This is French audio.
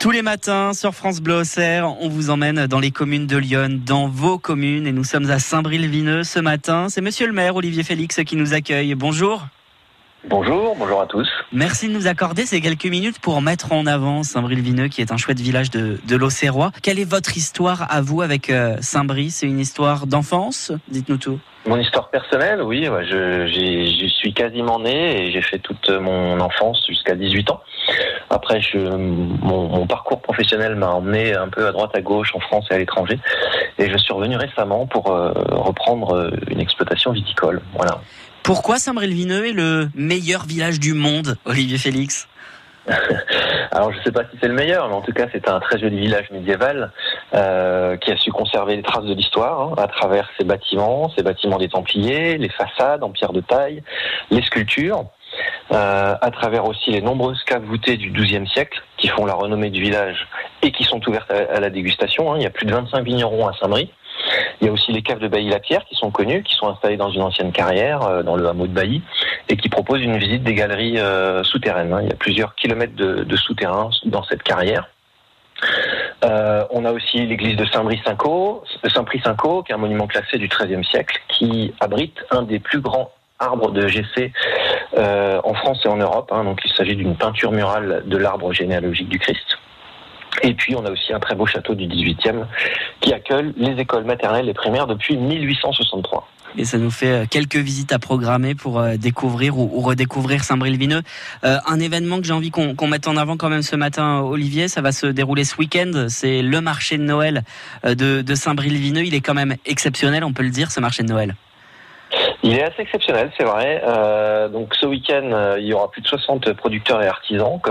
Tous les matins sur France Bleu Auxerre, on vous emmène dans les communes de Lyon, dans vos communes, et nous sommes à Saint-Bril-Vineux ce matin. C'est Monsieur le maire Olivier Félix qui nous accueille. Bonjour. Bonjour, bonjour à tous. Merci de nous accorder ces quelques minutes pour mettre en avant Saint-Bril-Vineux, qui est un chouette village de, de l'Auxerrois. Quelle est votre histoire à vous avec euh, Saint-Brie C'est une histoire d'enfance? Dites-nous tout. Mon histoire personnelle, oui, je, j'y suis quasiment né et j'ai fait toute mon enfance jusqu'à 18 ans. Après, je, mon, mon parcours professionnel m'a emmené un peu à droite, à gauche, en France et à l'étranger. Et je suis revenu récemment pour euh, reprendre euh, une exploitation viticole. Voilà. Pourquoi Saint-Bril-Vineux est le meilleur village du monde, Olivier Félix? Alors, je ne sais pas si c'est le meilleur, mais en tout cas, c'est un très joli village médiéval euh, qui a su conserver les traces de l'histoire hein, à travers ses bâtiments, ses bâtiments des Templiers, les façades en pierre de taille, les sculptures, euh, à travers aussi les nombreuses caves voûtées du XIIe siècle qui font la renommée du village et qui sont ouvertes à, la dégustation. hein. Il y a plus de 25 vignerons à Saint-Brie. Il y a aussi les caves de Bailly-la-Pierre qui sont connues, qui sont installées dans une ancienne carrière euh, dans le hameau de Bailly et qui proposent une visite des galeries euh, souterraines. hein. Il y a plusieurs kilomètres de, de souterrains dans cette carrière. Euh, on a aussi l'église de Saint-Brie-Saint-Caux, Saint-Prix-Saint-Caux, qui est un monument classé du XIIIe siècle, qui abrite un des plus grands arbres de GC euh, en France et en Europe. hein. Donc il s'agit d'une peinture murale de l'arbre généalogique du Christ. Et puis on a aussi un très beau château du XVIIIe qui accueille les écoles maternelles et primaires depuis 1863. Et ça nous fait euh, quelques visites à programmer pour euh, découvrir ou, ou redécouvrir Saint-Bril-Vineux. Euh, un événement que j'ai envie qu'on mette en avant quand même ce matin, Olivier, ça va se dérouler ce week-end. C'est le marché de Noël de, de Saint-Bril-Vineux. Il est quand même exceptionnel, on peut le dire, ce marché de Noël. Il est assez exceptionnel, c'est vrai. Euh, donc ce week-end, euh, il y aura plus de 60 producteurs et artisans.